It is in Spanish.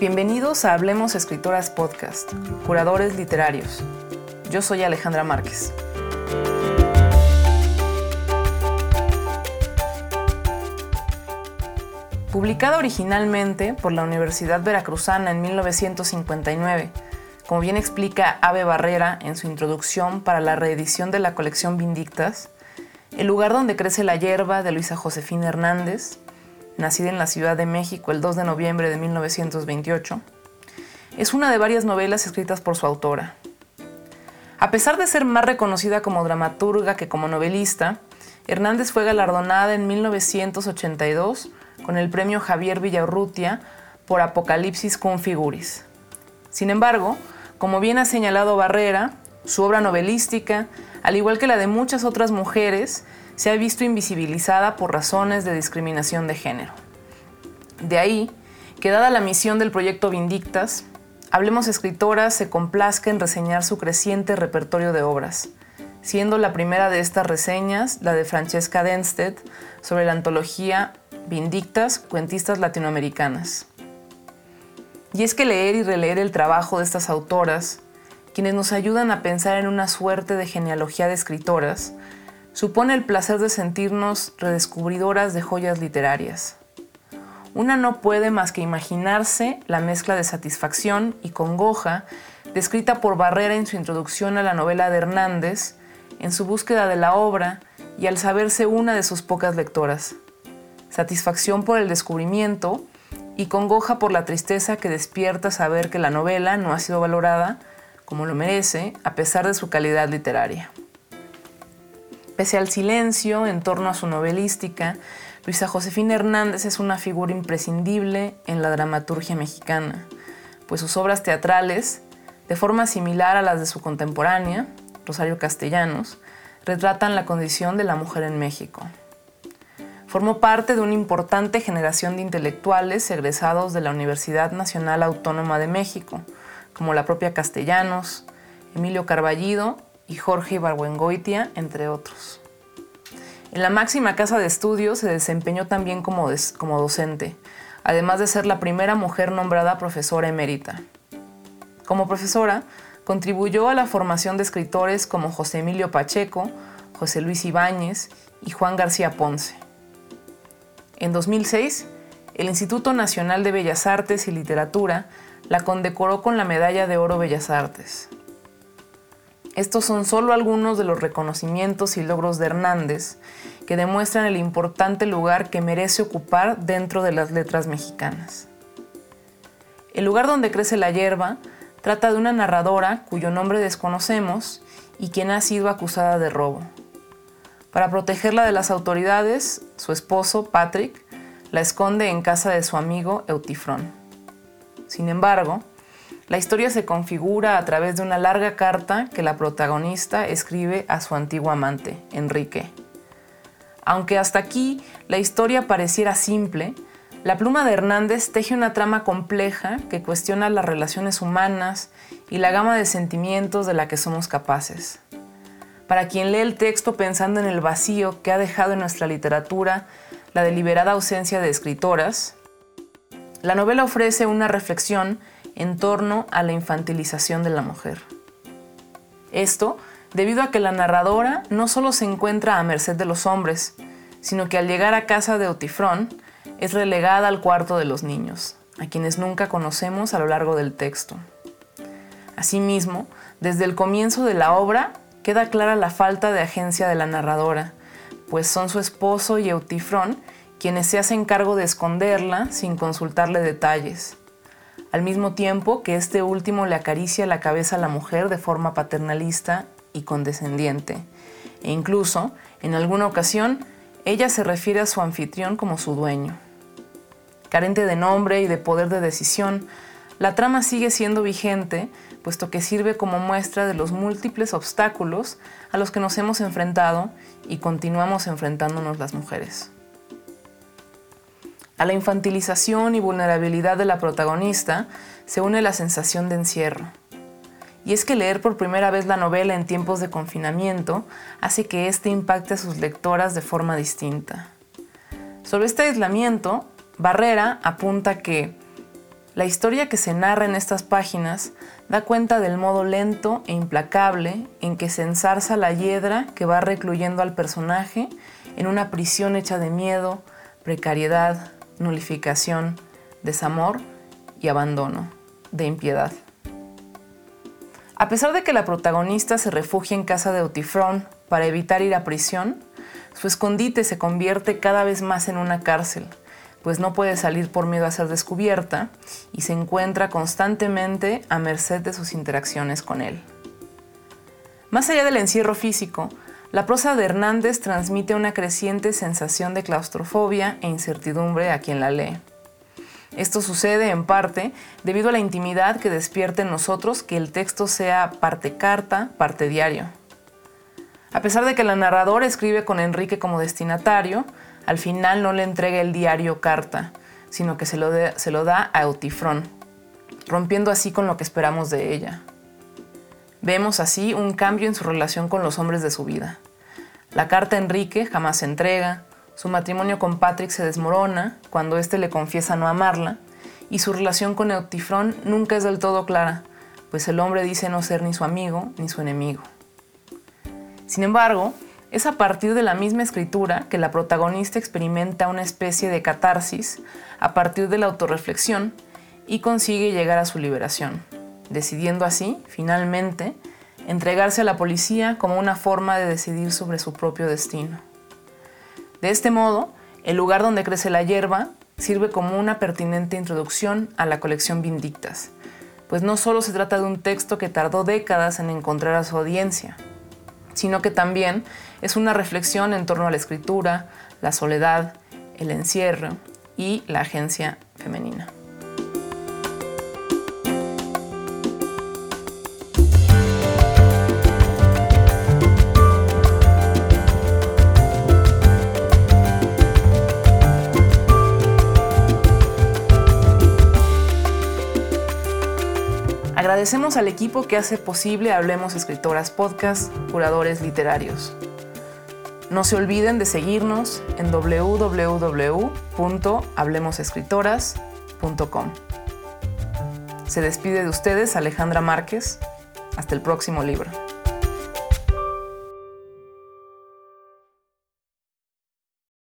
Bienvenidos a Hablemos Escritoras Podcast, Curadores Literarios. Yo soy Alejandra Márquez. Publicada originalmente por la Universidad Veracruzana en 1959, como bien explica Ave Barrera en su introducción para la reedición de la colección Vindictas, El lugar donde crece la hierba de Luisa Josefina Hernández, nacida en la Ciudad de México el 2 de noviembre de 1928, es una de varias novelas escritas por su autora. A pesar de ser más reconocida como dramaturga que como novelista, Hernández fue galardonada en 1982 con el premio Javier Villaurrutia por Apocalipsis con Figuris. Sin embargo, como bien ha señalado Barrera, su obra novelística, al igual que la de muchas otras mujeres, se ha visto invisibilizada por razones de discriminación de género. De ahí que dada la misión del proyecto Vindictas, Hablemos Escritoras se complazca en reseñar su creciente repertorio de obras, siendo la primera de estas reseñas la de Francesca Denstedt sobre la antología Vindictas, Cuentistas Latinoamericanas. Y es que leer y releer el trabajo de estas autoras, quienes nos ayudan a pensar en una suerte de genealogía de escritoras, supone el placer de sentirnos redescubridoras de joyas literarias. Una no puede más que imaginarse la mezcla de satisfacción y congoja descrita por Barrera en su introducción a la novela de Hernández, en su búsqueda de la obra y al saberse una de sus pocas lectoras. Satisfacción por el descubrimiento y congoja por la tristeza que despierta saber que la novela no ha sido valorada como lo merece a pesar de su calidad literaria. Pese al silencio en torno a su novelística, Luisa Josefina Hernández es una figura imprescindible en la dramaturgia mexicana, pues sus obras teatrales, de forma similar a las de su contemporánea, Rosario Castellanos, retratan la condición de la mujer en México. Formó parte de una importante generación de intelectuales egresados de la Universidad Nacional Autónoma de México, como la propia Castellanos, Emilio Carballido y Jorge Ibargüengoitia, entre otros. En la máxima casa de estudios se desempeñó también como, como docente, además de ser la primera mujer nombrada profesora emérita. Como profesora, contribuyó a la formación de escritores como José Emilio Pacheco, José Luis Ibáñez y Juan García Ponce. En 2006, el Instituto Nacional de Bellas Artes y Literatura la condecoró con la Medalla de Oro Bellas Artes. Estos son solo algunos de los reconocimientos y logros de Hernández que demuestran el importante lugar que merece ocupar dentro de las letras mexicanas. El lugar donde crece la hierba trata de una narradora cuyo nombre desconocemos y quien ha sido acusada de robo. Para protegerla de las autoridades, su esposo, Patrick, la esconde en casa de su amigo Eutifrón. Sin embargo, la historia se configura a través de una larga carta que la protagonista escribe a su antiguo amante, Enrique. Aunque hasta aquí la historia pareciera simple, la pluma de Hernández teje una trama compleja que cuestiona las relaciones humanas y la gama de sentimientos de la que somos capaces. Para quien lee el texto pensando en el vacío que ha dejado en nuestra literatura la deliberada ausencia de escritoras, la novela ofrece una reflexión en torno a la infantilización de la mujer. Esto debido a que la narradora no solo se encuentra a merced de los hombres, sino que al llegar a casa de Otifrón es relegada al cuarto de los niños, a quienes nunca conocemos a lo largo del texto. Asimismo, desde el comienzo de la obra queda clara la falta de agencia de la narradora, pues son su esposo y Eutifrón quienes se hacen cargo de esconderla sin consultarle detalles, al mismo tiempo que este último le acaricia la cabeza a la mujer de forma paternalista y condescendiente, e incluso, en alguna ocasión, ella se refiere a su anfitrión como su dueño. Carente de nombre y de poder de decisión, la trama sigue siendo vigente, puesto que sirve como muestra de los múltiples obstáculos a los que nos hemos enfrentado y continuamos enfrentándonos las mujeres. A la infantilización y vulnerabilidad de la protagonista se une la sensación de encierro. Y es que leer por primera vez la novela en tiempos de confinamiento hace que éste impacte a sus lectoras de forma distinta. Sobre este aislamiento, Barrera apunta que La historia que se narra en estas páginas da cuenta del modo lento e implacable en que se ensarza la hiedra que va recluyendo al personaje en una prisión hecha de miedo, precariedad, nulificación, desamor y abandono, de impiedad. A pesar de que la protagonista se refugia en casa de Otifrón para evitar ir a prisión, su escondite se convierte cada vez más en una cárcel, pues no puede salir por miedo a ser descubierta y se encuentra constantemente a merced de sus interacciones con él. Más allá del encierro físico, la prosa de Hernández transmite una creciente sensación de claustrofobia e incertidumbre a quien la lee. Esto sucede en parte debido a la intimidad que despierta en nosotros que el texto sea parte carta, parte diario. A pesar de que la narradora escribe con Enrique como destinatario, al final no le entrega el diario carta, sino que se lo, se lo da a Eutifrón, rompiendo así con lo que esperamos de ella. Vemos así un cambio en su relación con los hombres de su vida. La carta a Enrique jamás se entrega, su matrimonio con Patrick se desmorona cuando éste le confiesa no amarla y su relación con Eutifrón nunca es del todo clara, pues el hombre dice no ser ni su amigo ni su enemigo. Sin embargo, es a partir de la misma escritura que la protagonista experimenta una especie de catarsis a partir de la autorreflexión y consigue llegar a su liberación, decidiendo así, finalmente, entregarse a la policía como una forma de decidir sobre su propio destino. De este modo, el lugar donde crece la hierba sirve como una pertinente introducción a la colección Vindictas, pues no solo se trata de un texto que tardó décadas en encontrar a su audiencia, sino que también es una reflexión en torno a la escritura, la soledad, el encierro y la agencia femenina. Agradecemos al equipo que hace posible Hablemos Escritoras Podcast, curadores literarios. No se olviden de seguirnos en www.hablemosescritoras.com. Se despide de ustedes Alejandra Márquez. Hasta el próximo libro.